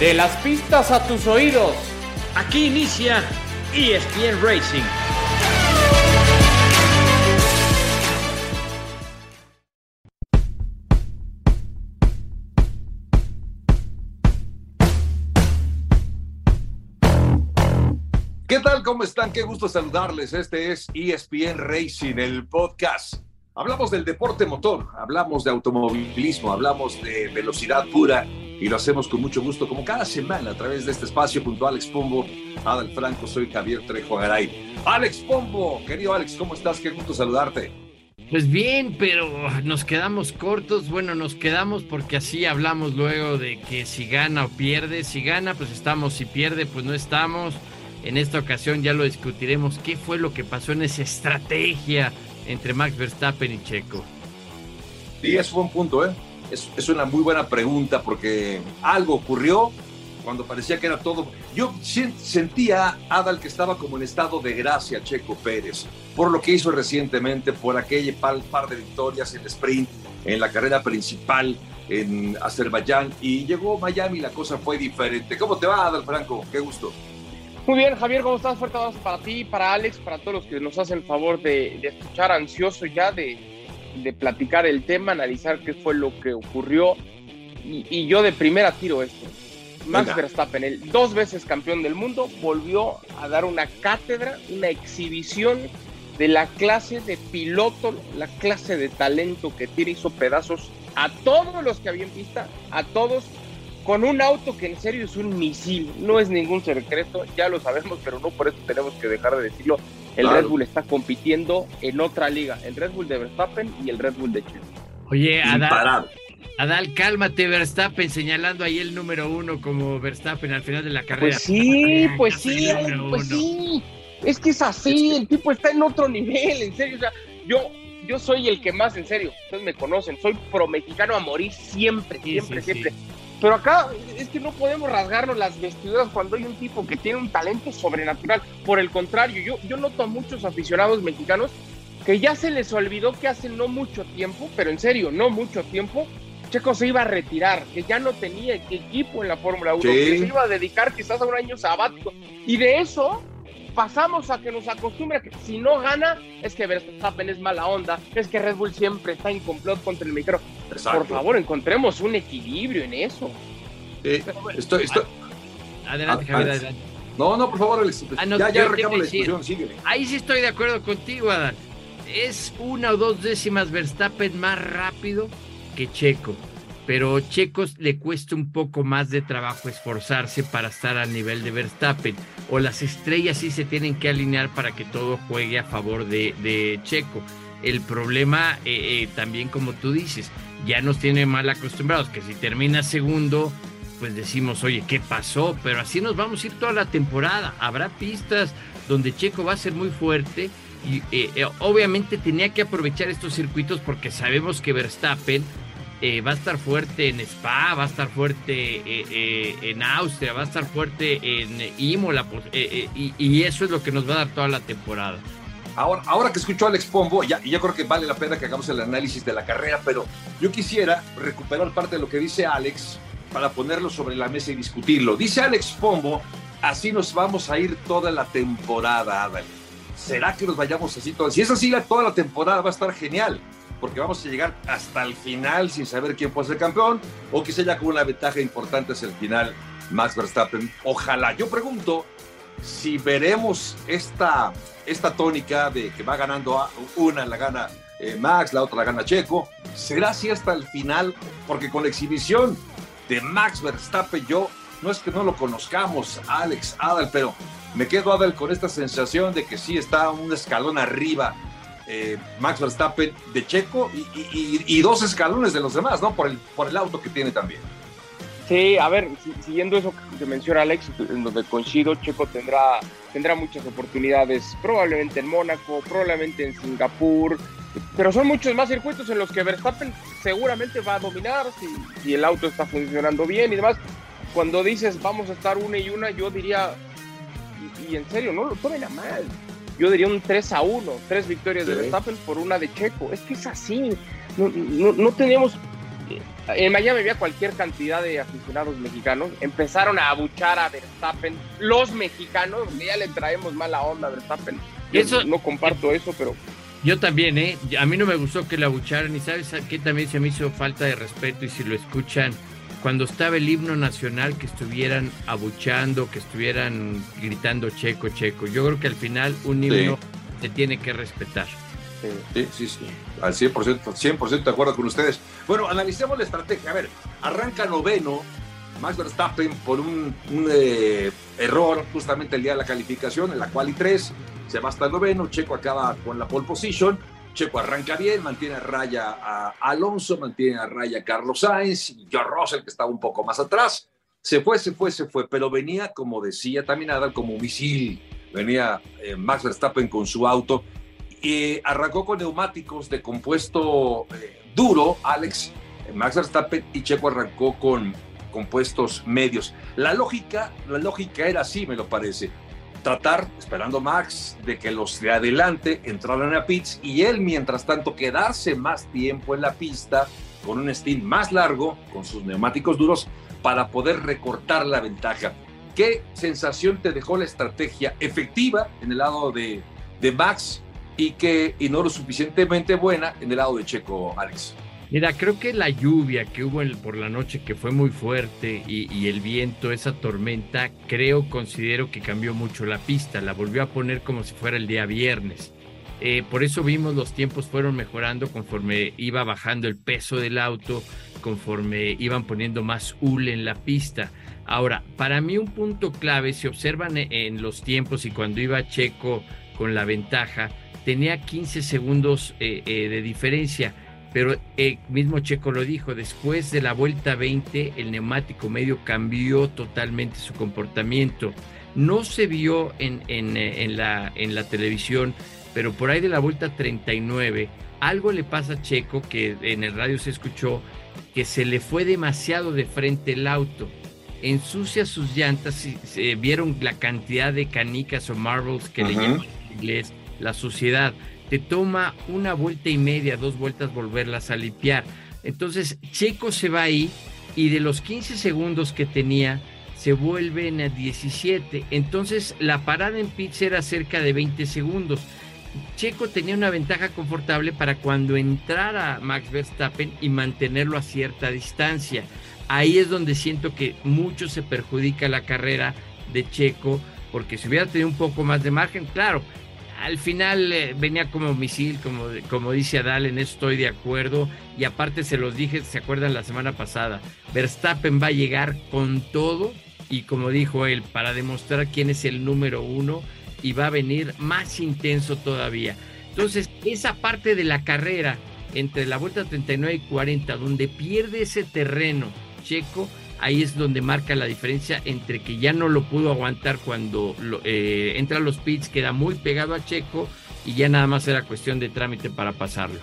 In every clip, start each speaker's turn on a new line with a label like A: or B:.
A: De las pistas a tus oídos.
B: Aquí inicia ESPN Racing.
C: ¿Qué tal? ¿Cómo están? Qué gusto saludarles. Este es ESPN Racing, el podcast. Hablamos del deporte motor, hablamos de automovilismo, hablamos de velocidad pura y lo hacemos con mucho gusto, como cada semana, a través de este espacio junto a Alex Pombo, Adal Franco, soy Javier Trejo Garay. Alex Pombo, querido Alex, ¿cómo estás? Qué gusto saludarte.
D: Pues bien, pero nos quedamos cortos. Bueno, nos quedamos porque así hablamos luego de que si gana o pierde. Si gana, pues estamos. Si pierde, pues no estamos. En esta ocasión ya lo discutiremos. ¿Qué fue lo que pasó en esa estrategia entre Max Verstappen y Checo?
C: Sí, es un punto, ¿eh? Es, es, una muy buena pregunta porque algo ocurrió cuando parecía que era todo. Yo sentía, Adal, que estaba como en estado de gracia Checo Pérez, por lo que hizo recientemente, por aquel par, de victorias en sprint, en la carrera principal en Azerbaiyán, y llegó Miami y la cosa fue diferente. ¿Cómo te va, Adal Franco? Qué gusto.
A: Muy bien, Javier, ¿cómo estás? Fuerte abrazo para ti, para Alex, para todos los que nos hacen el favor de escuchar, ansioso ya de, de, platicar el tema, analizar qué fue lo que ocurrió. Y, y yo de primera tiro esto. Max Venga. Verstappen, el dos veces campeón del mundo, volvió a dar una cátedra, una exhibición de la clase de piloto, la clase de talento que tira, hizo pedazos a todos los que habían pista, a todos con un auto que en serio es un misil, no es ningún secreto, ya lo sabemos, pero no por eso tenemos que dejar de decirlo. El claro. Red Bull está compitiendo en otra liga, el Red Bull de Verstappen y el Red Bull de Checo.
D: Oye, Adal, Adal, cálmate, Verstappen, señalando ahí el número uno como Verstappen al final de la carrera.
A: Pues sí, pues sí, pues sí. Es que es así, el tipo está en otro nivel, en serio. O sea, yo, yo soy el que más, en serio, ustedes me conocen, soy pro mexicano a morir siempre,
D: Sí,
A: siempre,
D: sí,
A: siempre. Pero acá es que no podemos rasgarnos las vestiduras cuando hay un tipo que tiene un talento sobrenatural. Por el contrario, yo, yo noto a muchos aficionados mexicanos que ya se les olvidó que hace no mucho tiempo, pero en serio, no mucho tiempo, Checo se iba a retirar, que ya no tenía equipo en la Fórmula 1,
C: Sí.
A: que se iba a dedicar quizás a un año sabático. Y de eso pasamos a que nos acostumbre a que si no gana, es que Verstappen es mala onda, es que Red Bull siempre está en complot contra el micro.
C: Exacto.
A: Por favor, encontremos un equilibrio en eso.
C: Eh, estoy, estoy...
D: Adelante,
C: Ah,
D: Javier,
C: Alex.
D: adelante.
C: No, no, por favor, Alex.
D: Ah, no,
C: ya, ya la discusión, síguele.
D: Ahí sí estoy de acuerdo contigo, Adal. Es una o dos décimas Verstappen más rápido que Checo. Pero Checo le cuesta un poco más de trabajo esforzarse para estar al nivel de Verstappen. O las estrellas sí se tienen que alinear para que todo juegue a favor de, de Checo. El problema eh, eh, también, como tú dices, ya nos tiene mal acostumbrados, que si termina segundo, pues decimos, oye, ¿qué pasó? Pero así nos vamos a ir toda la temporada. Habrá pistas donde Checo va a ser muy fuerte y eh, eh, obviamente tenía que aprovechar estos circuitos porque sabemos que Verstappen eh, va a estar fuerte en Spa, va a estar fuerte eh, en Austria, va a estar fuerte en Imola pues, y eso es lo que nos va a dar toda la temporada.
C: Ahora, ahora que escucho a Alex Pombo, ya, yo creo que vale la pena que hagamos el análisis de la carrera, pero yo quisiera recuperar parte de lo que dice Alex para ponerlo sobre la mesa y discutirlo. Dice Alex Pombo, así nos vamos a ir toda la temporada, Adal. ¿Será que nos vayamos así toda? Si es así, toda la temporada va a estar genial, porque vamos a llegar hasta el final sin saber quién puede ser campeón, o quizá ya con una ventaja importante hacia el final, Max Verstappen. Ojalá. Yo pregunto si veremos esta, esta tónica de que va ganando una, la gana eh, Max, la otra la gana Checo. ¿Será así hasta el final? Porque con la exhibición de Max Verstappen, yo no es que no lo conozcamos, Alex, Adal, pero me quedo, Adal, con esta sensación de que sí está un escalón arriba eh, Max Verstappen de Checo y, y- y- y dos escalones de los demás, ¿no? Por el, por el auto que tiene también.
A: Sí, a ver, si- siguiendo eso que menciona Alex, en donde coincido, Checo tendrá, tendrá muchas oportunidades, probablemente en Mónaco, probablemente en Singapur, pero son muchos más circuitos en los que Verstappen seguramente va a dominar si, si el auto está funcionando bien y demás. Cuando dices vamos a estar una y una, yo diría, y, y en serio, no lo tomen a mal. Yo diría un 3 a 1, tres victorias de. Verstappen por una de Checo. Es que es así. No, no, no tenemos en Miami había cualquier cantidad de aficionados mexicanos, empezaron a abuchar a Verstappen, los mexicanos, ya le traemos mala onda a Verstappen. eso, no comparto eso, pero...
D: Yo también, ¿eh? A mí no me gustó que le abucharan y sabes qué también se me hizo falta de respeto y si lo escuchan, cuando estaba el himno nacional que estuvieran abuchando, que estuvieran gritando checo, checo. Yo creo que al final un himno se tiene que respetar.
C: Sí, sí, sí, al 100%, 100% de acuerdo con ustedes. Bueno, analicemos la estrategia. A ver, arranca noveno Max Verstappen por un, eh, error justamente el día de la calificación, en la cual y 3, se va hasta el noveno, Checo acaba con la pole position, Checo arranca bien, mantiene a raya a Alonso, mantiene a raya a Carlos Sainz y George Russell que estaba un poco más atrás. Se fue, se fue, se fue, pero venía, como decía también Adam, como un misil. Venía eh, Max Verstappen con su auto y arrancó con neumáticos de compuesto eh, duro, Alex, Max Verstappen y Checo arrancó con compuestos medios. La lógica, la lógica era así, me lo parece. Tratar, esperando Max, de que los de adelante entraran a pits y él, mientras tanto, quedarse más tiempo en la pista con un stint más largo, con sus neumáticos duros, para poder recortar la ventaja. ¿Qué sensación te dejó la estrategia efectiva en el lado de, de Max y que y no lo suficientemente buena en el lado de Checo, Alex.
D: Mira, creo que la lluvia que hubo por la noche, que fue muy fuerte, y, el viento, esa tormenta, creo, considero que cambió mucho la pista, la volvió a poner como si fuera el día viernes. Eh, por eso vimos los tiempos fueron mejorando conforme iba bajando el peso del auto, conforme iban poniendo más hule en la pista. Ahora, para mí un punto clave, si observan en los tiempos y cuando iba Checo con la ventaja, tenía 15 segundos eh, eh, de diferencia, pero el mismo Checo lo dijo, después de la vuelta 20 el neumático medio cambió totalmente su comportamiento. No se vio en, eh, en, la, en la televisión, pero por ahí de la vuelta 39, algo le pasa a Checo que en el radio se escuchó que se le fue demasiado de frente el auto. Ensucia sus llantas, y, se vieron la cantidad de canicas o marbles que le llaman en inglés la suciedad. Te toma una vuelta y media, dos vueltas volverlas a limpiar. Entonces Checo se va ahí y de los 15 segundos que tenía se vuelven a 17. Entonces la parada en pits era cerca de 20 segundos. Checo tenía una ventaja confortable para cuando entrara Max Verstappen y mantenerlo a cierta distancia. Ahí es donde siento que mucho se perjudica la carrera de Checo, porque si hubiera tenido un poco más de margen, claro, al final eh, venía como misil, como, como dice Adal, en estoy de acuerdo. Y aparte se los dije, se acuerdan la semana pasada, Verstappen va a llegar con todo y como dijo él, para demostrar quién es el número uno y va a venir más intenso todavía. Entonces, esa parte de la carrera entre la vuelta 39 y 40, donde pierde ese terreno checo, ahí es donde marca la diferencia entre que ya no lo pudo aguantar cuando eh, entra a los pits, queda muy pegado a Checo y ya nada más era cuestión de trámite para pasarlo.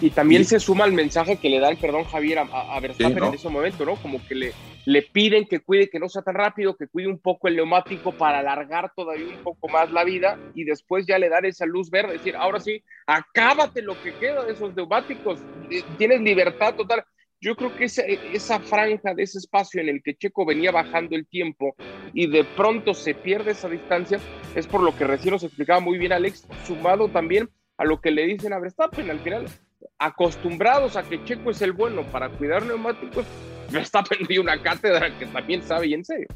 A: Y también se suma el mensaje que le da el perdón Javier a, Verstappen en ese momento, ¿no? Como que le, le piden que cuide, que no sea tan rápido, que cuide un poco el neumático para alargar todavía un poco más la vida y después ya le dar esa luz verde, decir, ahora sí, acábate lo que queda de esos neumáticos, eh, tienes libertad total yo creo que esa, esa, franja de ese espacio en el que Checo venía bajando el tiempo y de pronto se pierde esa distancia, es por lo que recién nos explicaba muy bien Alex, sumado también a lo que le dicen a Verstappen al final, acostumbrados a que Checo es el bueno para cuidar neumáticos, Verstappen dio una cátedra que también sabe y en serio.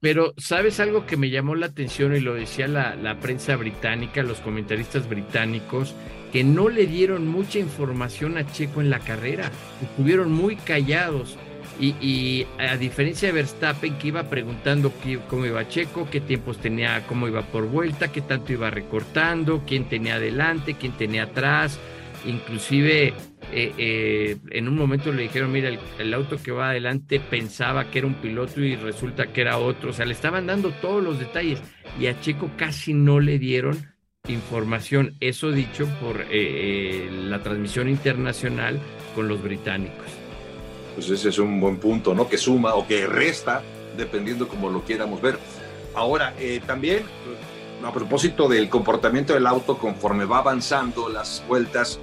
D: Pero, ¿sabes algo que me llamó la atención y lo decía la, la prensa británica, los comentaristas británicos? que no le dieron mucha información a Checo en la carrera, estuvieron muy callados. Y, a diferencia de Verstappen que iba preguntando cómo iba Checo, qué tiempos tenía, cómo iba por vuelta, qué tanto iba recortando, quién tenía adelante, quién tenía atrás, inclusive eh, eh, en un momento le dijeron, mira, el, auto que va adelante pensaba que era un piloto y resulta que era otro, o sea, le estaban dando todos los detalles y a Checo casi no le dieron información, eso dicho por eh, la transmisión internacional con los británicos.
C: Pues ese es un buen punto, ¿no? Que suma o que resta, dependiendo como lo quieramos ver. Ahora, también, a propósito del comportamiento del auto conforme va avanzando las vueltas,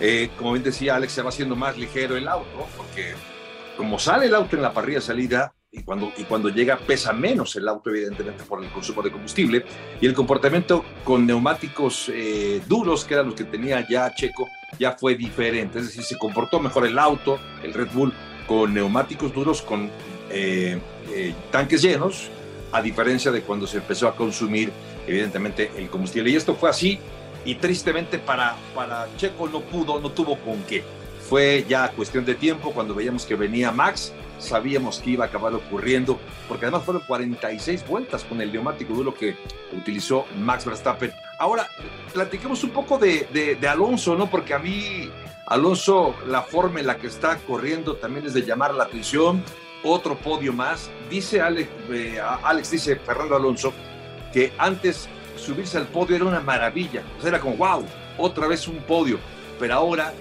C: Eh, como bien decía Alex, se va haciendo más ligero el auto, porque como sale el auto en la parrilla salida y cuando, y cuando llega pesa menos el auto, evidentemente, por el consumo de combustible, y el comportamiento con neumáticos eh, duros, que eran los que tenía ya Checo, ya fue diferente. Es decir, se comportó mejor el auto, el Red Bull, con neumáticos duros, con eh, tanques llenos, a diferencia de cuando se empezó a consumir, evidentemente, el combustible. Y esto fue así y tristemente para, para Checo no pudo, no tuvo con qué. Fue ya cuestión de tiempo cuando veíamos que venía Max, sabíamos que iba a acabar ocurriendo, porque además fueron 46 vueltas con el neumático duro que utilizó Max Verstappen. Ahora, platiquemos un poco de, de, Alonso, ¿no? Porque a mí, Alonso, la forma en la que está corriendo también es de llamar la atención. Otro podio más. Dice Alex, eh, Alex dice Fernando Alonso, que antes subirse al podio era una maravilla. O sea, era como, wow, otra vez un podio. Pero ahora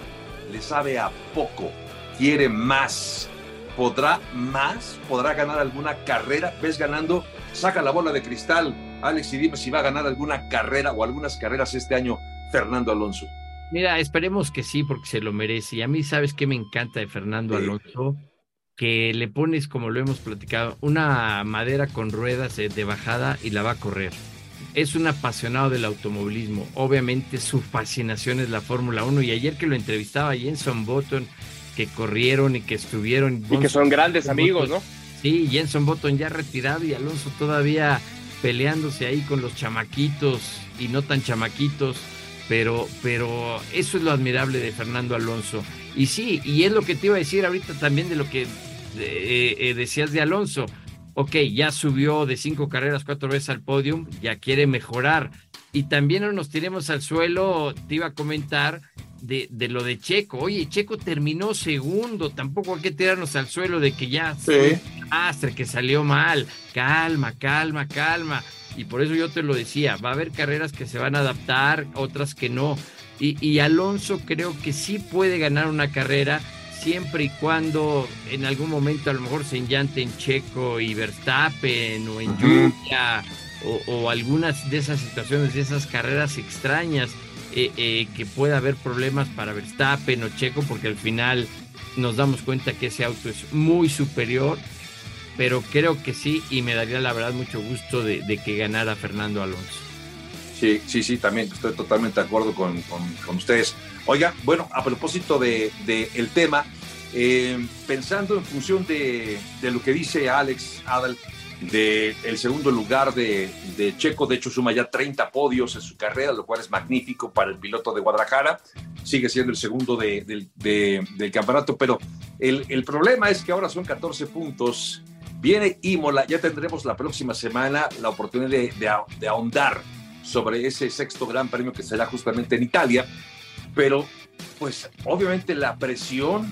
C: le sabe a poco, quiere más. ¿Podrá más? ¿Podrá ganar alguna carrera? ¿Ves ganando? Saca la bola de cristal, Alex, y dime si va a ganar alguna carrera o algunas carreras este año Fernando Alonso.
D: Mira, esperemos que sí, porque se lo merece. Y a mí, ¿sabes qué me encanta de Fernando Alonso? Que le pones, como lo hemos platicado, una madera con ruedas de bajada y la va a correr es un apasionado del automovilismo. Obviamente su fascinación es la Fórmula 1 y ayer que lo entrevistaba Jenson Button, que corrieron y que estuvieron...
A: Y que son grandes amigos, ¿no?
D: Sí, Jenson Button ya retirado y Alonso todavía peleándose ahí con los chamaquitos y no tan chamaquitos, pero, pero eso es lo admirable de Fernando Alonso. Y sí, y es lo que te iba a decir ahorita también de lo que eh, eh, decías de Alonso ok, ya subió de cinco carreras cuatro veces al podium, ya quiere mejorar. Y también no nos tiremos al suelo, te iba a comentar de, de, lo de Checo. Oye, Checo terminó segundo, tampoco hay que tirarnos al suelo de que ya
C: sí.
D: Astre, que salió mal. Calma, calma, calma. Y por eso yo te lo decía, va a haber carreras que se van a adaptar, otras que no. Y, y Alonso creo que sí puede ganar una carrera siempre y cuando en algún momento a lo mejor se enllanten Checo y Verstappen o en lluvia o, algunas de esas situaciones, de esas carreras extrañas, eh, eh, que pueda haber problemas para Verstappen o Checo, porque al final nos damos cuenta que ese auto es muy superior, pero creo que sí y me daría la verdad mucho gusto de, que ganara Fernando Alonso.
C: Sí, sí, sí, también estoy totalmente de acuerdo con, con ustedes. Oiga, bueno, a propósito del de, el tema, eh, pensando en función de, lo que dice Alex Adal, del el segundo lugar de, Checo, de hecho suma ya 30 podios en su carrera, lo cual es magnífico para el piloto de Guadalajara, sigue siendo el segundo del campeonato, pero el, el, problema es que ahora son 14 puntos, viene Imola, ya tendremos la próxima semana la oportunidad de, de ahondar sobre ese sexto gran premio que será justamente en Italia, pero pues obviamente la presión,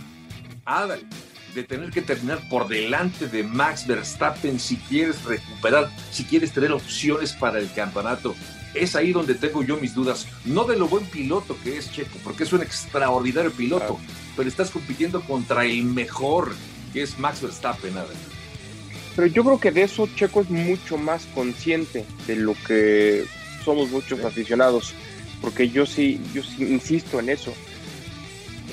C: Adal, de tener que terminar por delante de Max Verstappen si quieres recuperar, si quieres tener opciones para el campeonato. Es ahí donde tengo yo mis dudas, no de lo buen piloto que es Checo, porque es un extraordinario piloto, pero estás compitiendo contra el mejor, que es Max Verstappen, Adal.
A: Pero yo creo que de eso Checo es mucho más consciente de lo que somos muchos aficionados porque yo sí, yo sí insisto en eso.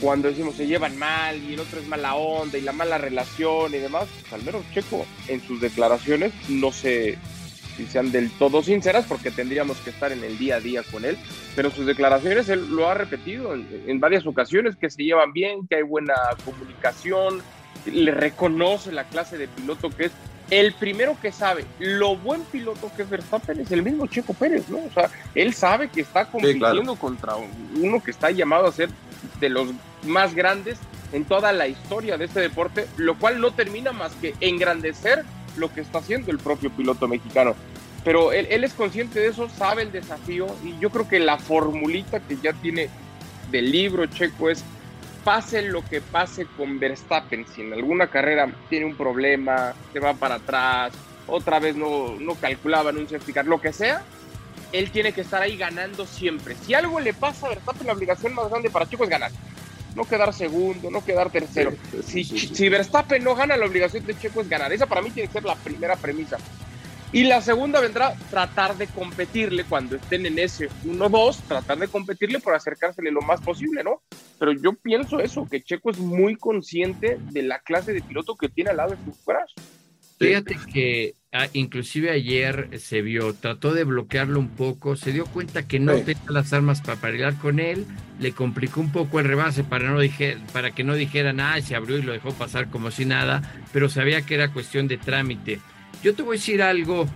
A: Cuando decimos se llevan mal y el otro es mala onda y la mala relación y demás, pues al menos Checo en sus declaraciones no sé si sean del todo sinceras porque tendríamos que estar en el día a día con él, pero sus declaraciones él lo ha repetido en, en varias ocasiones que se llevan bien, que hay buena comunicación, le reconoce la clase de piloto que es el primero que sabe lo buen piloto que es Verstappen es el mismo Checo Pérez, ¿no? O sea, él sabe que está compitiendo contra uno que está llamado a ser de los más grandes en toda la historia de este deporte, lo cual no termina más que engrandecer lo que está haciendo el propio piloto mexicano. Pero él, él es consciente de eso, sabe el desafío y yo creo que la formulita que ya tiene del libro Checo es pase lo que pase con Verstappen, si en alguna carrera tiene un problema, se va para atrás, otra vez no, no calculaban un safety lo que sea, él tiene que estar ahí ganando siempre. Si algo le pasa a Verstappen, la obligación más grande para Chico es ganar. No quedar segundo, no quedar tercero. si, si, Verstappen no gana, la obligación de Checo es ganar. Esa para mí tiene que ser la primera premisa. Y la segunda vendrá tratar de competirle cuando estén en ese 1-2, tratar de competirle por acercársele lo más posible, ¿no? Pero yo pienso eso, que Checo es muy consciente de la clase de piloto que tiene al lado de su crash.
D: Fíjate que ah, inclusive ayer se vio, trató de bloquearlo un poco, se dio cuenta que no tenía las armas para pelear con él, le complicó un poco el rebase para, no dije, para que no dijeran, ah, se abrió y lo dejó pasar como si nada, pero sabía que era cuestión de trámite. Yo te voy a decir algo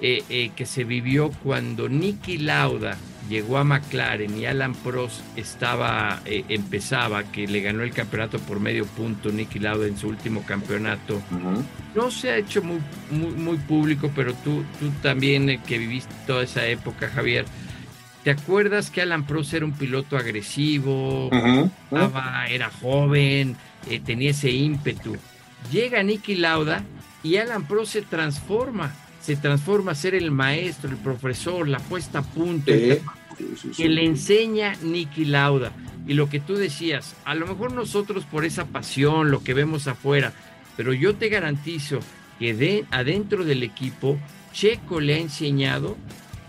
D: eh, eh, que se vivió cuando Nicky Lauda llegó a McLaren y Alan Prost estaba, eh, empezaba, que le ganó el campeonato por medio punto Nicky Lauda en su último campeonato. No se ha hecho muy, muy, público, pero tú, tú también que viviste toda esa época, Javier, ¿te acuerdas que Alan Prost era un piloto agresivo, era joven, tenía ese ímpetu? Llega Nicky Lauda y Alan Pro se transforma, se transforma a ser el maestro, el profesor, la puesta a punto, que le enseña Nicky Lauda. Y lo que tú decías, a lo mejor nosotros por esa pasión, lo que vemos afuera, pero yo te garantizo que de, adentro del equipo, Checo le ha enseñado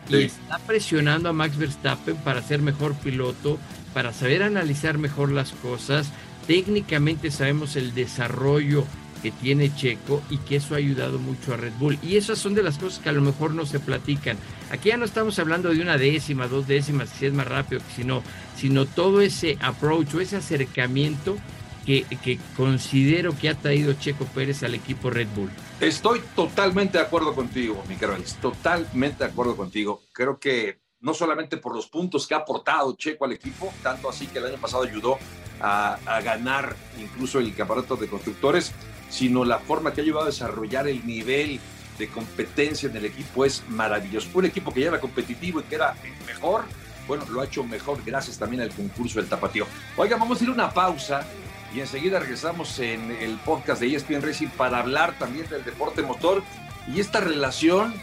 D: y está presionando a Max Verstappen para ser mejor piloto, para saber analizar mejor las cosas. Técnicamente sabemos el desarrollo que tiene Checo y que eso ha ayudado mucho a Red Bull. Y esas son de las cosas que a lo mejor no se platican. Aquí ya no estamos hablando de una décima, dos décimas, si es más rápido, sino, sino todo ese approach o ese acercamiento que, que considero que ha traído Checo Pérez al equipo Red Bull.
C: Estoy totalmente de acuerdo contigo, mi totalmente de acuerdo contigo. Creo que no solamente por los puntos que ha aportado Checo al equipo, tanto así que el año pasado ayudó a, a ganar incluso el campeonato de constructores, sino la forma que ha llevado a desarrollar el nivel de competencia en el equipo es maravilloso. Un equipo que ya era competitivo y que era mejor, bueno, lo ha hecho mejor gracias también al concurso del tapatío. Oiga, vamos a ir a una pausa y enseguida regresamos en el podcast de ESPN Racing para hablar también del deporte motor y esta relación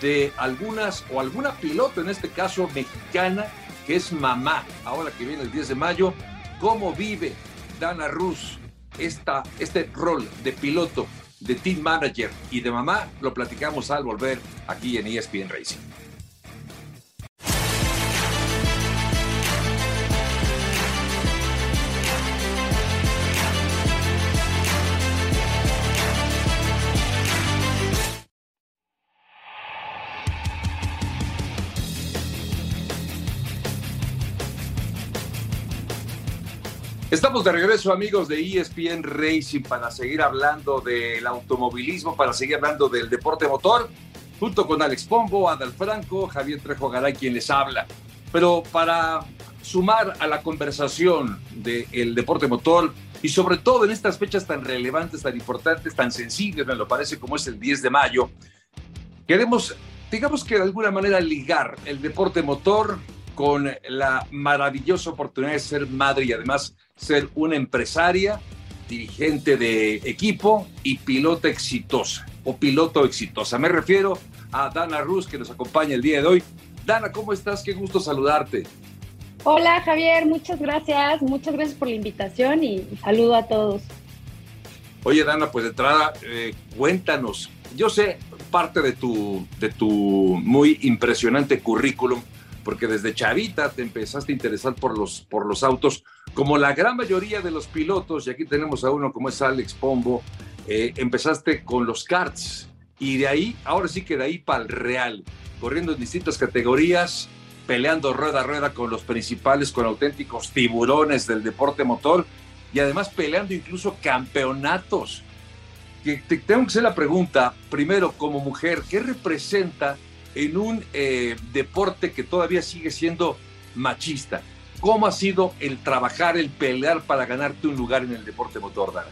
C: de algunas o alguna piloto, en este caso mexicana, que es mamá, ahora que viene el 10 de mayo, cómo vive Dana Rus esta, este rol de piloto, de team manager y de mamá, lo platicamos al volver aquí en ESPN Racing. Estamos de regreso, amigos de ESPN Racing, para seguir hablando del automovilismo, para seguir hablando del deporte motor, junto con Alex Pombo, Adal Franco, Javier Trejo Garay, quien les habla. Pero para sumar a la conversación del deporte motor y sobre todo en estas fechas tan relevantes, tan importantes, tan sensibles, me lo parece como es el 10 de mayo, queremos, digamos que de alguna manera ligar el deporte motor con la maravillosa oportunidad de ser madre y además ser una empresaria, dirigente de equipo y piloto exitosa o piloto exitosa. Me refiero a Dana Ruz que nos acompaña el día de hoy. Dana, ¿cómo estás? Qué gusto saludarte.
E: Hola Javier, muchas gracias, muchas gracias por la invitación y saludo a todos.
C: Oye Dana, pues de entrada, eh, cuéntanos, yo sé parte de tu, de tu muy impresionante currículum, porque desde chavita te empezaste a interesar por los, por los autos, como la gran mayoría de los pilotos, y aquí tenemos a uno como es Alex Pombo, eh, empezaste con los karts, y de ahí, ahora sí que de ahí para el real, corriendo en distintas categorías, peleando rueda a rueda con los principales, con auténticos tiburones del deporte motor, y además peleando incluso campeonatos. Tengo que hacer la pregunta, primero, como mujer, ¿qué representa en un eh, deporte que todavía sigue siendo machista. ¿Cómo ha sido el trabajar, el pelear para ganarte un lugar en el deporte motor, Dara?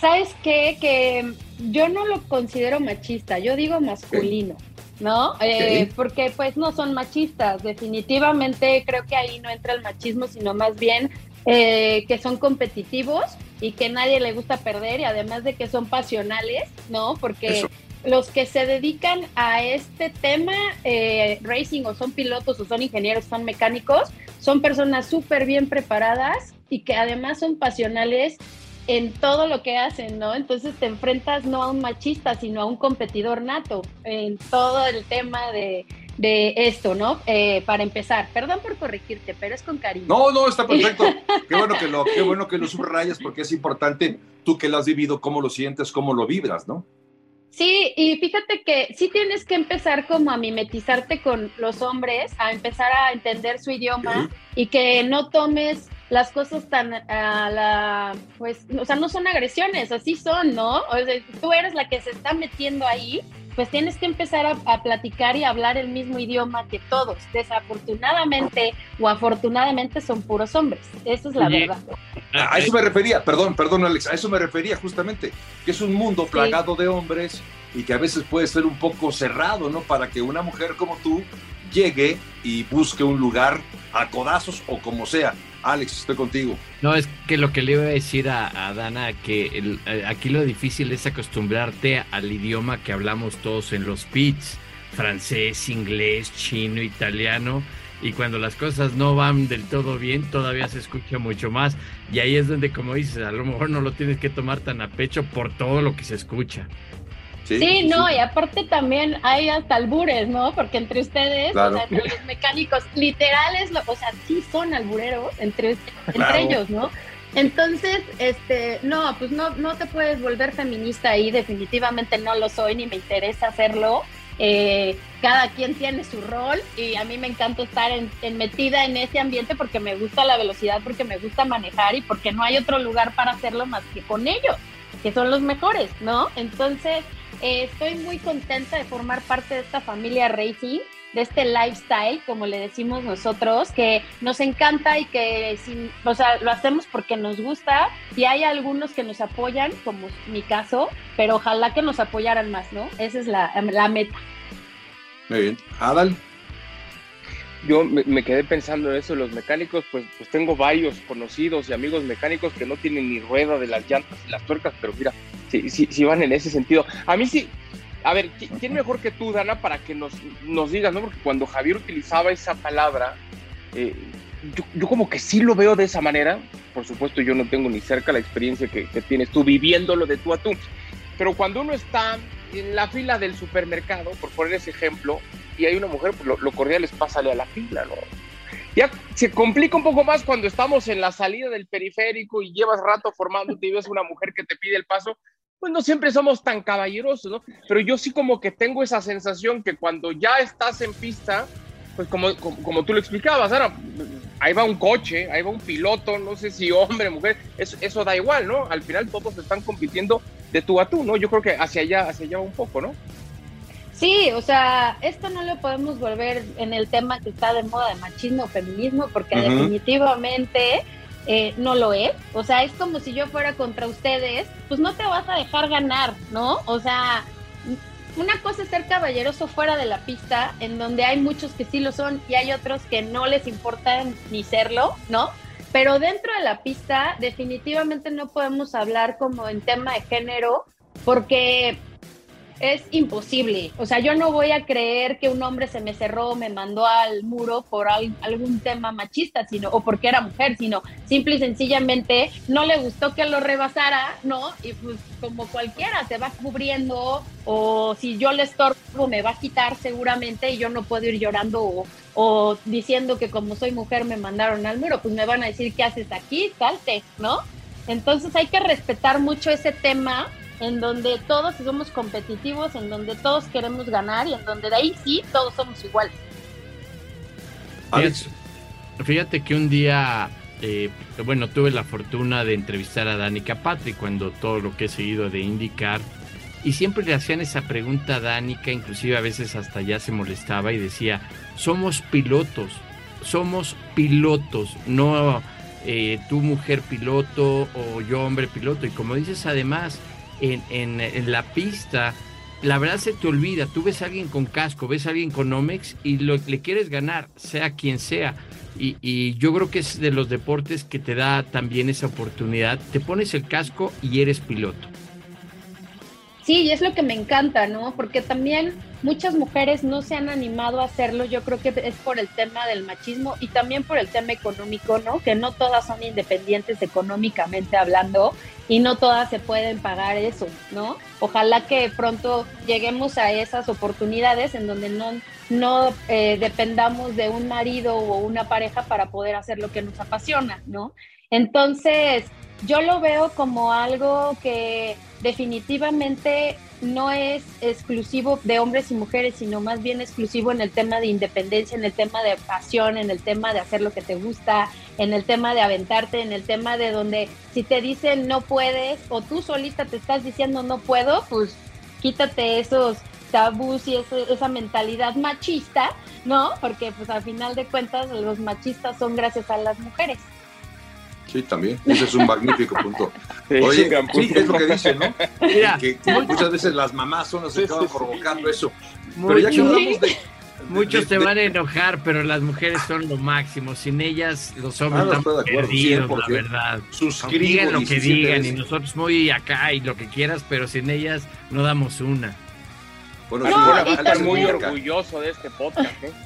E: ¿Sabes qué? Que yo no lo considero machista, yo digo masculino, ¿no? Eh, porque pues no son machistas, definitivamente creo que ahí no entra el machismo, sino más bien eh, que son competitivos y que nadie le gusta perder y además de que son pasionales, ¿no? Porque los que se dedican a este tema, eh, racing o son pilotos o son ingenieros, son mecánicos, son personas súper bien preparadas y que además son pasionales en todo lo que hacen, ¿no? Entonces te enfrentas no a un machista, sino a un competidor nato en todo el tema de, esto, ¿no? Eh, para empezar, perdón por corregirte, pero es con cariño.
C: No, no, está perfecto. qué bueno que lo, qué bueno que lo subrayas porque es importante tú que lo has vivido, cómo lo sientes, cómo lo vibras, ¿no?
E: Sí, y fíjate que sí tienes que empezar como a mimetizarte con los hombres, a empezar a entender su idioma y que no tomes las cosas tan a la, pues, o sea, no son agresiones, así son, ¿no? O sea, tú eres la que se está metiendo ahí, pues tienes que empezar a, platicar y hablar el mismo idioma que todos. Desafortunadamente o afortunadamente son puros hombres, esa es la verdad.
C: A eso me refería, perdón, perdón Alex, a eso me refería justamente, que es un mundo plagado de hombres y que a veces puede ser un poco cerrado, ¿no? Para que una mujer como tú llegue y busque un lugar a codazos o como sea. Alex, estoy contigo.
D: No, es que lo que le iba a decir a, Dana, que eh, aquí lo difícil es acostumbrarte al idioma que hablamos todos en los pits, francés, inglés, chino, italiano, y cuando las cosas no van del todo bien, todavía se escucha mucho más, y ahí es donde, como dices, a lo mejor no lo tienes que tomar tan a pecho por todo lo que se escucha.
E: Sí, no, y aparte también hay hasta albures, ¿no? Porque entre ustedes, o sea, entre los mecánicos, literales, o sea, sí son albureros entre, entre ellos, ¿no? Entonces, este, no, pues no, no te puedes volver feminista ahí, definitivamente no lo soy, ni me interesa hacerlo. Eh, cada quien tiene su rol y a mí me encanta estar en, en, metida en ese ambiente porque me gusta la velocidad, porque me gusta manejar y porque no hay otro lugar para hacerlo más que con ellos, que son los mejores, ¿no? Entonces, eh, estoy muy contenta de formar parte de esta familia Racing, de este lifestyle, como le decimos nosotros, que nos encanta y que sin, o sea, lo hacemos porque nos gusta y hay algunos que nos apoyan, como mi caso, pero ojalá que nos apoyaran más, ¿no? Esa es la, la meta.
C: Muy bien. Adal
A: yo me, quedé pensando en eso, los mecánicos, pues, pues tengo varios conocidos y amigos mecánicos que no tienen ni rueda de las llantas y las tuercas, pero mira, sí, sí, sí van en ese sentido. A mí sí, a ver, ¿quién mejor que tú, Dana, para que nos, nos digas, ¿no? Porque cuando Javier utilizaba esa palabra, eh, yo, como que sí lo veo de esa manera. Por supuesto, yo no tengo ni cerca la experiencia que, que tienes tú viviéndolo de tú a tú. Pero cuando uno está en la fila del supermercado, por poner ese ejemplo, y hay una mujer, pues lo, cordial es pásale a la fila, ¿no? Ya se complica un poco más cuando estamos en la salida del periférico y llevas rato formándote y ves una mujer que te pide el paso, pues no siempre somos tan caballerosos, ¿no? Pero yo sí como que tengo esa sensación que cuando ya estás en pista, pues como, como, tú lo explicabas, ahora ahí va un coche, ahí va un piloto, no sé si hombre, mujer, eso, eso da igual, ¿no? Al final todos están compitiendo de tú a tú, ¿no? Yo creo que hacia allá, hacia allá un poco, ¿no?
E: Sí, o sea, esto no lo podemos volver en el tema que está de moda de machismo o feminismo, porque definitivamente eh, no lo es. O sea, es como si yo fuera contra ustedes, pues no te vas a dejar ganar, ¿no? O sea, una cosa es ser caballeroso fuera de la pista, en donde hay muchos que sí lo son y hay otros que no les importa ni serlo, ¿no? Pero dentro de la pista definitivamente no podemos hablar como en tema de género, porque es imposible. O sea, yo no voy a creer que un hombre se me cerró, me mandó al muro por algún tema machista, sino, o porque era mujer, sino simple y sencillamente no le gustó que lo rebasara, ¿no? Y pues como cualquiera, se va cubriendo, o si yo le estorbo, me va a quitar seguramente y yo no puedo ir llorando o, o diciendo que como soy mujer me mandaron al muro, pues me van a decir, ¿qué haces aquí? Salte, ¿no? Entonces hay que respetar mucho ese tema en donde todos somos competitivos, en donde todos queremos ganar y en donde de ahí sí todos somos iguales.
D: Fíjate, que un día, eh, bueno, tuve la fortuna de entrevistar a Danica Patrick cuando todo lo que he seguido de indicar y siempre le hacían esa pregunta a Danica, inclusive a veces hasta ya se molestaba y decía, somos pilotos, somos pilotos, no eh, tú mujer piloto o yo hombre piloto. Y como dices además, en, la pista, la verdad se te olvida. Tú ves a alguien con casco, ves a alguien con Omex y lo, le quieres ganar, sea quien sea. Y, y, yo creo que es de los deportes que te da también esa oportunidad. Te pones el casco y eres piloto.
E: Sí, y es lo que me encanta, ¿no? Porque también muchas mujeres no se han animado a hacerlo. Yo creo que es por el tema del machismo y también por el tema económico, ¿no? Que no todas son independientes económicamente hablando y no todas se pueden pagar eso, ¿no? Ojalá que pronto lleguemos a esas oportunidades en donde no, no eh, dependamos de un marido o una pareja para poder hacer lo que nos apasiona, ¿no? Entonces, yo lo veo como algo que definitivamente no es exclusivo de hombres y mujeres, sino más bien exclusivo en el tema de independencia, en el tema de pasión, en el tema de hacer lo que te gusta, en el tema de aventarte, en el tema de donde si te dicen no puedes o tú solita te estás diciendo no puedo, pues quítate esos tabús y esa mentalidad machista, ¿no? Porque pues al final de cuentas los machistas son gracias a las mujeres.
C: Sí, también. Ese es un magnífico punto. Oye, sí, es lo que dicen, ¿no? que, muchas veces las mamás son las que acaban provocando eso. Pero ya que hablamos de,
D: Muchos te van a enojar, pero las mujeres son lo máximo. Sin ellas, los hombres ah, están perdidos, la verdad. Digan lo que digan y nosotros muy acá y lo que quieras, pero sin ellas no damos una.
A: Bueno, no, estoy muy orgulloso de este podcast. ¿eh?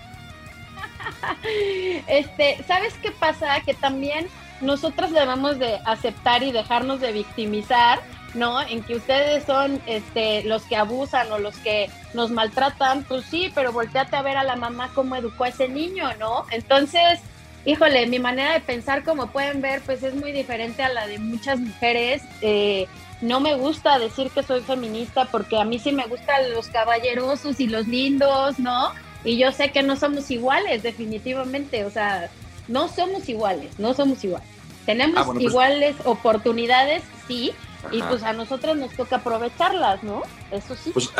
E: Este, ¿sabes qué pasa? Que también nosotros debemos de aceptar y dejarnos de victimizar, ¿no? En que ustedes son este, los que abusan o los que nos maltratan, pues sí, pero volteate a ver a la mamá cómo educó a ese niño, ¿no? Entonces, híjole, mi manera de pensar, como pueden ver, pues es muy diferente a la de muchas mujeres. Eh, no me gusta decir que soy feminista porque a mí sí me gustan los caballerosos y los lindos, ¿no? Y yo sé que no somos iguales, definitivamente, o sea, no somos iguales, no somos iguales. Tenemos ah, pues iguales oportunidades, sí, y pues a nosotros nos toca aprovecharlas, ¿no? Eso sí.
C: Pues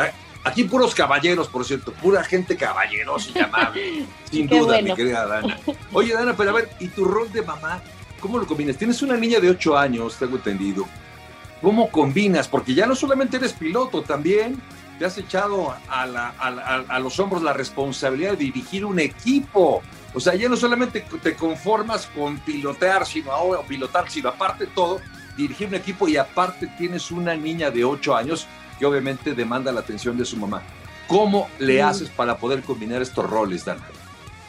C: aquí puros caballeros, por cierto, pura gente caballerosa y amable. Sin duda, mi querida Dana. Oye, Dana, pero a ver, ¿y tu rol de mamá? ¿Cómo lo combinas? Tienes una niña de 8 años, tengo entendido. ¿Cómo combinas? Porque ya no solamente eres piloto, también te has echado a, a los hombros la responsabilidad de dirigir un equipo. O sea, ya no solamente te conformas con pilotear, sino ahora pilotar, sino aparte todo, dirigir un equipo y aparte tienes una niña de 8 años que obviamente demanda la atención de su mamá. ¿Cómo le haces para poder combinar estos roles, Dana?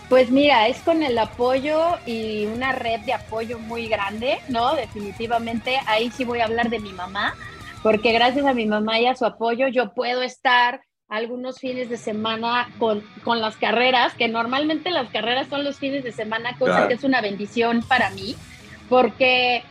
E: Pues mira, es con el apoyo y una red de apoyo muy grande, ¿no? Definitivamente, ahí sí voy a hablar de mi mamá, porque gracias a mi mamá y a su apoyo yo puedo estar algunos fines de semana con, con, las carreras, que normalmente las carreras son los fines de semana, cosa que es una bendición para mí, porque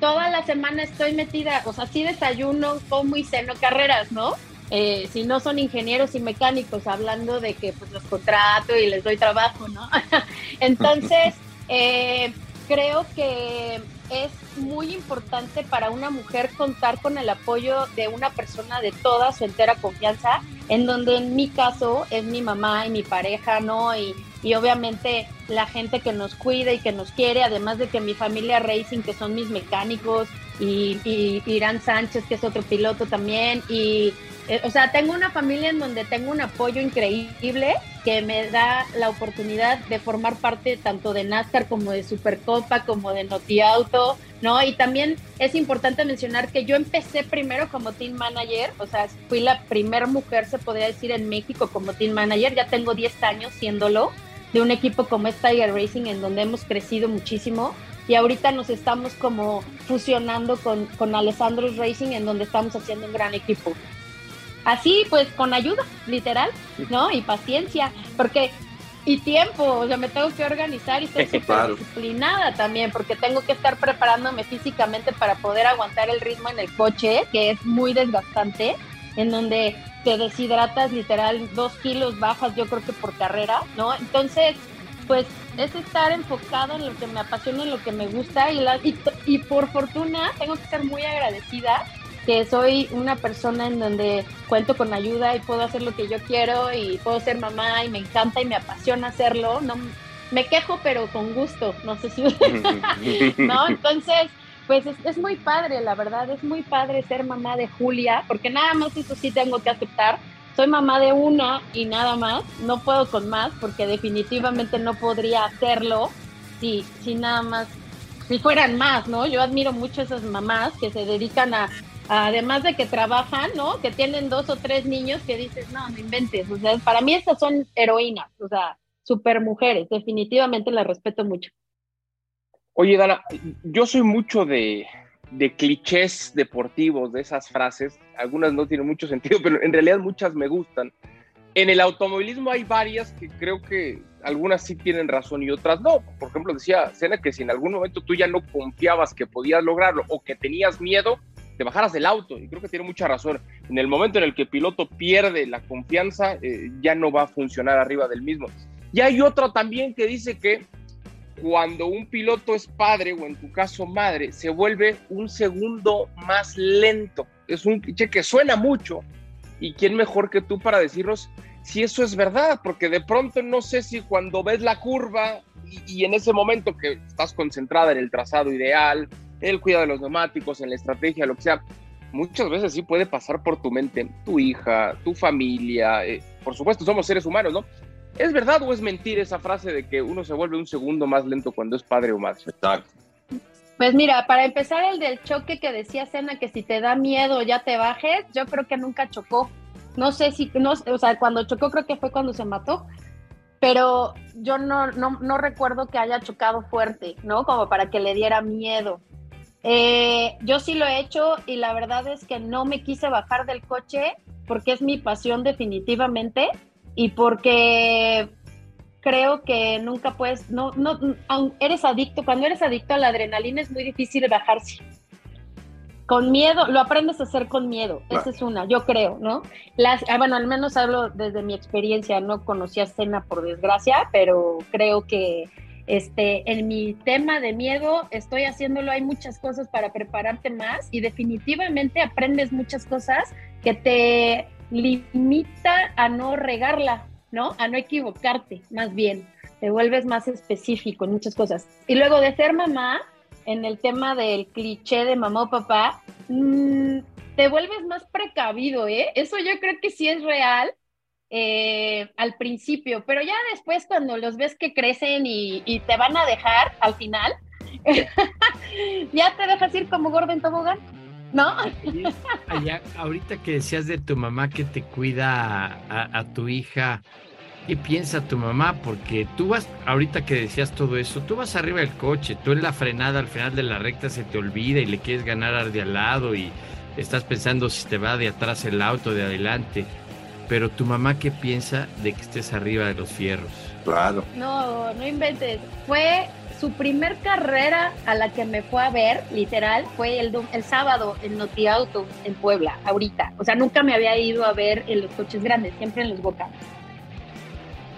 E: toda la semana estoy metida, o sea, sí desayuno, como y ceno carreras, ¿no? Eh, si no son ingenieros y mecánicos, hablando de que pues los contrato y les doy trabajo, ¿no? Entonces, eh, creo que es muy importante para una mujer contar con el apoyo de una persona de toda su entera confianza, en donde en mi caso es mi mamá y mi pareja, ¿no? Y, y obviamente la gente que nos cuida y que nos quiere, además de que mi familia Racing, que son mis mecánicos, y, y Irán Sánchez, que es otro piloto también, y o sea, tengo una familia en donde tengo un apoyo increíble que me da la oportunidad de formar parte tanto de NASCAR como de Supercopa, como de Noti Auto, ¿no? Y también es importante mencionar que yo empecé primero como team manager, o sea, fui la primera mujer, se podría decir, en México como team manager, ya tengo 10 años siéndolo, de un equipo como es Tiger Racing, en donde hemos crecido muchísimo. Y ahorita nos estamos como fusionando con, con Alessandro Racing, en donde estamos haciendo un gran equipo así pues con ayuda, literal, ¿no? Y paciencia, porque y tiempo, o sea, me tengo que organizar y estoy súper disciplinada también, porque tengo que estar preparándome físicamente para poder aguantar el ritmo en el coche, que es muy desgastante, en donde te deshidratas literal dos kilos bajas, yo creo que por carrera, ¿no? Entonces, pues es estar enfocado en lo que me apasiona, en lo que me gusta y, la, y, y por fortuna tengo que estar muy agradecida que soy una persona en donde cuento con ayuda y puedo hacer lo que yo quiero y puedo ser mamá y me encanta y me apasiona hacerlo. No me quejo, pero con gusto. No sé si no, entonces pues es, es, muy padre, la verdad, es muy padre ser mamá de Julia, porque nada más eso sí tengo que aceptar. Soy mamá de una y nada más, no puedo con más, porque definitivamente no podría hacerlo si, si nada más, si fueran más, ¿no? Yo admiro mucho a esas mamás que se dedican a además de que trabajan, ¿no? Que tienen dos o tres niños que dices, no, no inventes. O sea, para mí estas son heroínas, o sea, super mujeres. Definitivamente las respeto mucho.
A: Oye, Dana, yo soy mucho de, de clichés deportivos, de esas frases. Algunas no tienen mucho sentido, pero en realidad muchas me gustan. En el automovilismo hay varias que creo que algunas sí tienen razón y otras no. Por ejemplo, decía Sena que si en algún momento tú ya no confiabas que podías lograrlo o que tenías miedo, te bajaras del auto. Y creo que tiene mucha razón. En el momento en el que el piloto pierde la confianza, eh, ya no va a funcionar arriba del mismo. Y hay otro también que dice que cuando un piloto es padre o en tu caso madre, se vuelve un segundo más lento. Es un cliché que suena mucho. ¿Y quién mejor que tú para decirnos si eso es verdad? Porque de pronto no sé si cuando ves la curva y, y en ese momento que estás concentrada en el trazado ideal, el cuidado de los neumáticos, en la estrategia, lo que sea, muchas veces sí puede pasar por tu mente tu hija, tu familia. Eh, por supuesto, somos seres humanos, ¿no? ¿Es verdad o es mentir esa frase de que uno se vuelve un segundo más lento cuando es padre o madre?
C: Exacto.
E: Pues mira, para empezar el del choque que decía Sena que si te da miedo ya te bajes, yo creo que nunca chocó. No sé si, no, o sea, cuando chocó creo que fue cuando se mató, pero yo no, no, no recuerdo que haya chocado fuerte, ¿no? Como para que le diera miedo. Eh, yo sí lo he hecho y la verdad es que no me quise bajar del coche porque es mi pasión definitivamente y porque creo que nunca puedes, no, no, eres adicto, cuando eres adicto a la adrenalina es muy difícil bajarse. Con miedo, lo aprendes a hacer con miedo, esa es una, yo creo, ¿no? Las, ah, bueno, al menos hablo desde mi experiencia, no conocía Cena por desgracia, pero creo que este, en mi tema de miedo estoy haciéndolo, hay muchas cosas para prepararte más y definitivamente aprendes muchas cosas que te limita a no regarla, ¿no? A no equivocarte, más bien. Te vuelves más específico en muchas cosas. Y luego de ser mamá, en el tema del cliché de mamá o papá, mmm, te vuelves más precavido, ¿eh? Eso yo creo que sí es real eh, al principio, pero ya después cuando los ves que crecen y, te van a dejar al final, ya te dejas ir como Gordon Tobogán. ¿no?
D: Ahorita que decías de tu mamá que te cuida a, a, tu hija, ¿qué piensa tu mamá? Porque tú vas, ahorita que decías todo eso, tú vas arriba del coche, tú en la frenada al final de la recta se te olvida y le quieres ganar al de al lado y estás pensando si te va de atrás el auto, de adelante. Pero tu mamá, ¿qué piensa de que estés arriba de los fierros?
C: Claro.
E: No, no inventes. Fue su primer carrera a la que me fue a ver, literal, fue el, el sábado en Noti Auto en Puebla, ahorita. O sea, nunca me había ido a ver en los coches grandes, siempre en los Boca.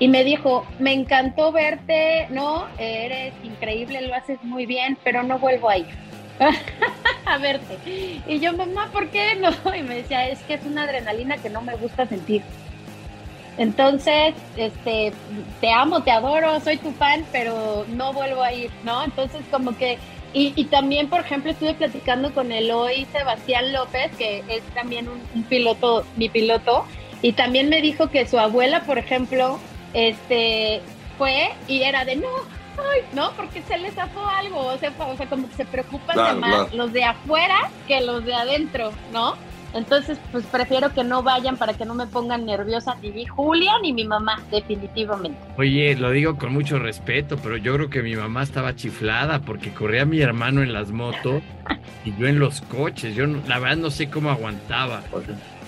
E: Y me dijo, me encantó verte, ¿no? Eres increíble, lo haces muy bien, pero no vuelvo a ir a verte. Y yo, mamá, ¿por qué no? Y me decía, es que es una adrenalina que no me gusta sentir. Entonces, este, te amo, te adoro, soy tu fan, pero no vuelvo a ir, ¿no? Entonces, como que, y, también, por ejemplo, estuve platicando con el hoy Sebastián López, que es también un, piloto, mi piloto, y también me dijo que su abuela, por ejemplo, este, fue y era de, no, ay, no, porque se les zafó algo, o sea, o sea como que se preocupan claro, de más claro. los de afuera que los de adentro, ¿no? Entonces, pues prefiero que no vayan para que no me pongan nerviosa ni mi Julia ni mi mamá, definitivamente.
D: Oye, lo digo con mucho respeto, pero yo creo que mi mamá estaba chiflada porque corría mi hermano en las motos y yo en los coches. Yo la verdad no sé cómo aguantaba.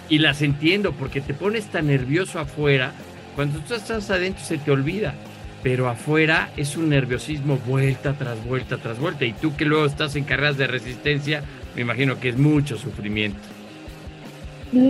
D: Y las entiendo porque te pones tan nervioso afuera, cuando tú estás adentro se te olvida. Pero afuera es un nerviosismo vuelta tras vuelta tras vuelta. Y tú que luego estás en carreras de resistencia, me imagino que es mucho sufrimiento.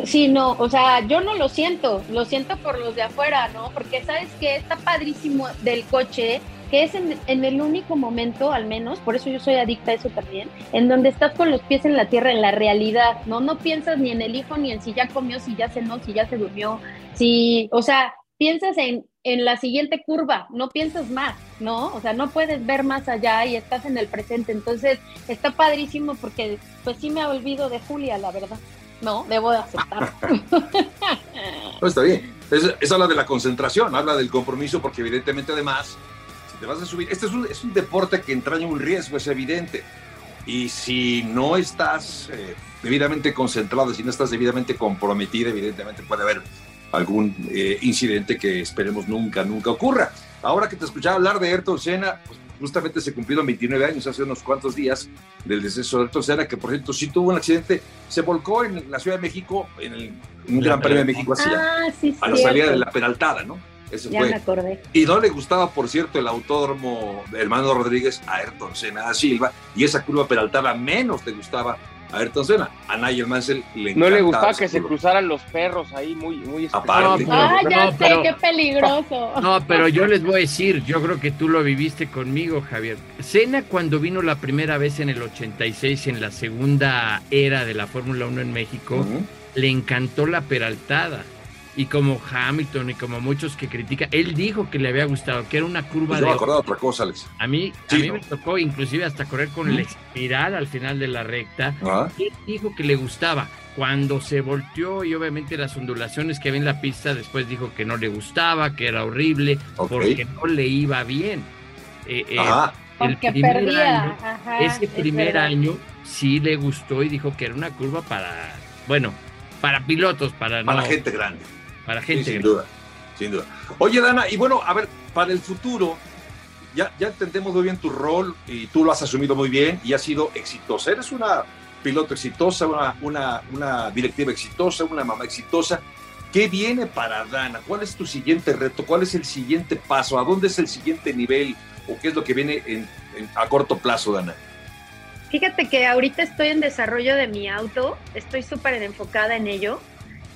E: Sí, no, o sea, yo no lo siento, lo siento por los de afuera, ¿no? Porque sabes que está padrísimo del coche, que es en, el único momento, al menos, por eso yo soy adicta a eso también, en donde estás con los pies en la tierra, en la realidad, ¿no? No piensas ni en el hijo, ni en si ya comió, si ya cenó, si ya se durmió, si, o sea, piensas en, en la siguiente curva, no piensas más, ¿no? O sea, no puedes ver más allá y estás en el presente, entonces está padrísimo porque pues sí me olvido de Julia, la verdad. No, debo de aceptar.
C: no, está bien. Es, es, habla de la concentración, habla del compromiso, porque evidentemente además, si te vas a subir, este es un, es un deporte que entraña un riesgo, es evidente. Y si no estás eh, debidamente concentrado, si no estás debidamente comprometido, evidentemente puede haber algún eh, incidente que esperemos nunca, nunca ocurra. ahora que te escuchaba hablar de Ayrton Senna, pues justamente se cumplieron 29 años hace unos cuantos días del deceso de Ayrton Senna, que por cierto sí tuvo un accidente, se volcó en la Ciudad de México, en el, un Gran Premio de México así,
E: Ah, sí,
C: a la salida de la Peraltada, ¿no? Ese
E: Ya
C: fue.
E: me acordé.
C: Y no le gustaba, por cierto, el autódromo de Hermano Rodríguez a Ayrton Senna da Silva, y esa curva peraltada menos le gustaba a Ayrton Senna. A Nigel Mansell le
A: No le gustaba que se cruzaran los perros ahí muy, muy
C: Aparte.
D: No,
E: Ah, ya
D: no,
E: sé,
D: pero-
E: qué peligroso.
D: No, pero yo les voy a decir, yo creo que tú lo viviste conmigo, Javier. Cena cuando vino la primera vez en el 86 en la segunda era de la Fórmula 1 en México, le encantó la peraltada. Y como Hamilton y como muchos que critican, él dijo que le había gustado, que era una curva
C: Pues yo me
D: de...
C: acordaba de otra cosa, Alex.
D: A mí,
C: Sí,
D: a mí
C: ¿no?
D: me tocó inclusive hasta correr con el espiral al final de la recta.
C: Ah,
D: Él dijo que le gustaba. Cuando se volteó y obviamente las ondulaciones que había en la pista, después dijo que no le gustaba, que era horrible, porque no le iba bien. Eh, eh,
C: Ajá.
D: el
E: Porque
D: primer
E: perdía.
D: año,
E: Ajá,
D: ese
E: es
D: primer año sí le gustó y dijo que era una curva para, bueno, para pilotos, para,
C: Para
D: no,
C: gente grande.
D: Para
C: Sí,
D: gente.
C: sin duda. Sin duda. Oye, Dana, y bueno, a ver, para el futuro, ya, ya entendemos muy bien tu rol y tú lo has asumido muy bien y has sido exitosa. Eres una piloto exitosa, una, una, una directiva exitosa, una mamá exitosa. ¿Qué viene para Dana? ¿Cuál es tu siguiente reto? ¿Cuál es el siguiente paso? ¿A dónde es el siguiente nivel? ¿O qué es lo que viene en- en- a corto plazo, Dana?
E: Fíjate que ahorita estoy en desarrollo de mi auto, estoy súper enfocada en ello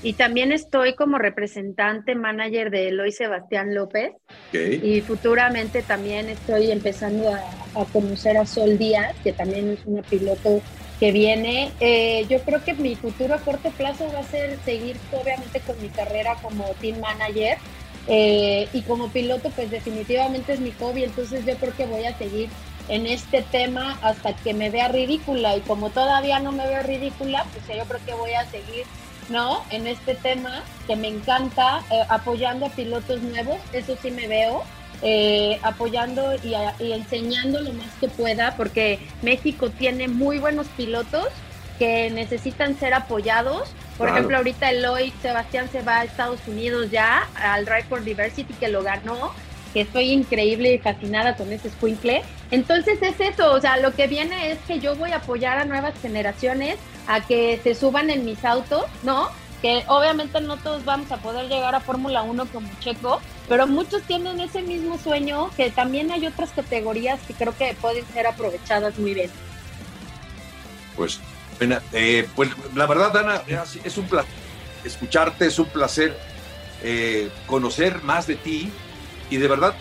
E: y también estoy como representante, manager de Eloy Sebastián López
C: Ok.
E: y futuramente también estoy empezando a, a conocer a Sol Díaz, que también es una piloto que viene. Eh, yo creo que mi futuro a corto plazo va a ser seguir obviamente con mi carrera como team manager eh, y como piloto pues definitivamente es mi hobby, entonces yo creo que voy a seguir en este tema hasta que me vea ridícula y como todavía no me veo ridícula, pues yo creo que voy a seguir, ¿no? En este tema que me encanta, eh, apoyando a pilotos nuevos, eso sí me veo, eh, apoyando y, a- y enseñando lo más que pueda, porque México tiene muy buenos pilotos que necesitan ser apoyados. Por
C: Claro.
E: ejemplo, ahorita Eloy Sebastián se va a Estados Unidos ya al Drive for Diversity que lo ganó, que estoy increíble y fascinada con ese squinkle. Entonces es eso, o sea, lo que viene es que yo voy a apoyar a nuevas generaciones a que se suban en mis autos, ¿no? Que obviamente no todos vamos a poder llegar a Fórmula 1 como Checo, pero muchos tienen ese mismo sueño, que también hay otras categorías que creo que pueden ser aprovechadas muy bien.
C: Pues, eh, pues la verdad, Dana, es- es un placer escucharte, es un placer eh, conocer más de ti y de verdad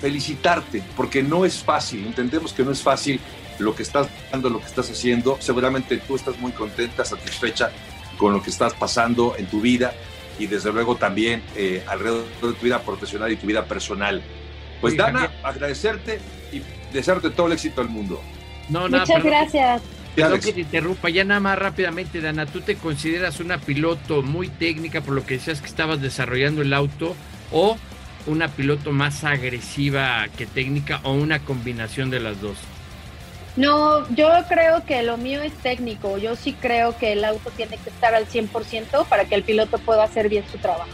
C: felicitarte, porque no es fácil, entendemos que no es fácil lo que estás dando, lo que estás haciendo. Seguramente tú estás muy contenta, satisfecha con lo que estás pasando en tu vida y desde luego también eh, alrededor de tu vida profesional y tu vida personal. Pues
D: Sí,
C: Dana,
D: Javier.
C: agradecerte y desearte todo el éxito del mundo.
D: No, no,
E: Muchas
D: perdón,
E: gracias.
D: Perdón que te interrumpa, ya nada más rápidamente, Dana, ¿tú te consideras una piloto muy técnica por lo que decías que estabas desarrollando el auto o una piloto más agresiva que técnica o una combinación de las dos?
E: No, yo creo que lo mío es técnico. Yo sí creo que el auto tiene que estar al 100% para que el piloto pueda hacer bien su trabajo.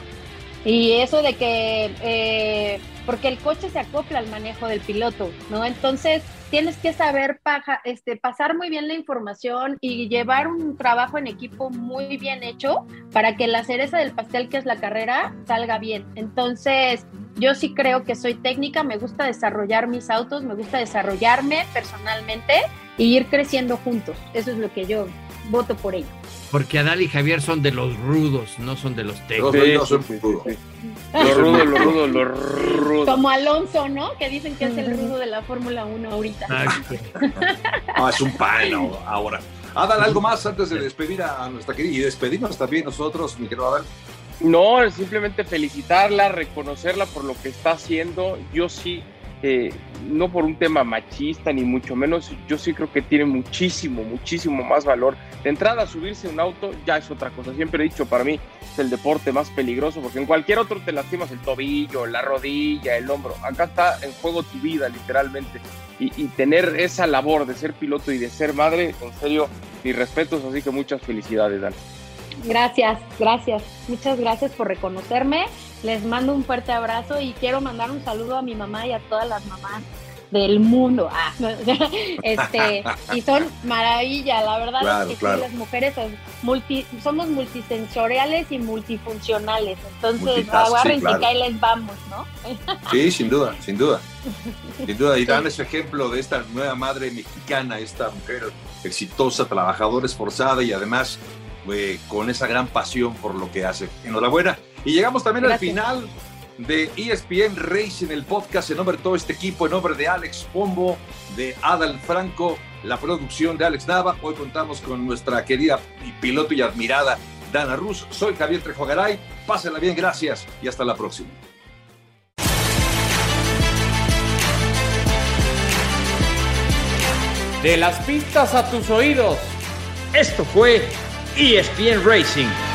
E: Y eso de que, eh, porque el coche se acopla al manejo del piloto, ¿no? Entonces tienes que saber paja- este, pasar muy bien la información y llevar un trabajo en equipo muy bien hecho para que la cereza del pastel, que es la carrera, salga bien. Entonces, yo sí creo que soy técnica, me gusta desarrollar mis autos, me gusta desarrollarme personalmente y ir creciendo juntos. Eso es lo que yo voto por ello.
D: Porque Adal y Javier son de los rudos, no son de los
C: yo
A: Sí,
C: soy
A: sí, sí,
C: rudo.
A: sí. Lo rudo, lo rudo, lo rudo.
E: Como Alonso, ¿no? Que dicen que es el rudo de la Fórmula 1 ahorita.
D: Exacto.
C: Ah, es un pan ahora-. Adal, algo más antes de despedir a nuestra querida y despedirnos también nosotros, mi querido Adal.
A: No, simplemente felicitarla, reconocerla por lo que está haciendo. Yo sí, eh, no por un tema machista ni mucho menos, yo sí creo que tiene muchísimo, muchísimo más valor. De entrada, subirse a un auto ya es otra cosa. Siempre he dicho, para mí es el deporte más peligroso porque en cualquier otro te lastimas el tobillo, la rodilla, el hombro. Acá está en juego tu vida, literalmente. Y, tener esa labor de ser piloto y de ser madre, en serio, mis respetos, así que muchas felicidades, Dan.
E: Gracias, gracias. Muchas gracias por reconocerme. Les mando un fuerte abrazo y quiero mandar un saludo a mi mamá y a todas las mamás del mundo. Ah, este, y son maravilla, la verdad es que las mujeres multi, somos multisensoriales y multifuncionales. Entonces, agarren sí, y les vamos, ¿no?
C: sí, sin duda, sin duda. Sin duda, y dan ese ejemplo de esta nueva madre mexicana, esta mujer exitosa, trabajadora, esforzada y además eh, con esa gran pasión por lo que hace. Enhorabuena. Y llegamos también al final de ESPN Racing, el podcast en nombre de todo este equipo, en nombre de Alex Pombo, de Adal Franco, la producción de Alex Nava. Hoy contamos con nuestra querida piloto y admirada Dana Rus. Soy Javier Trejo Garay. Pásenla bien, gracias y hasta la próxima.
B: De las pistas a tus oídos. Esto fue ESPN Racing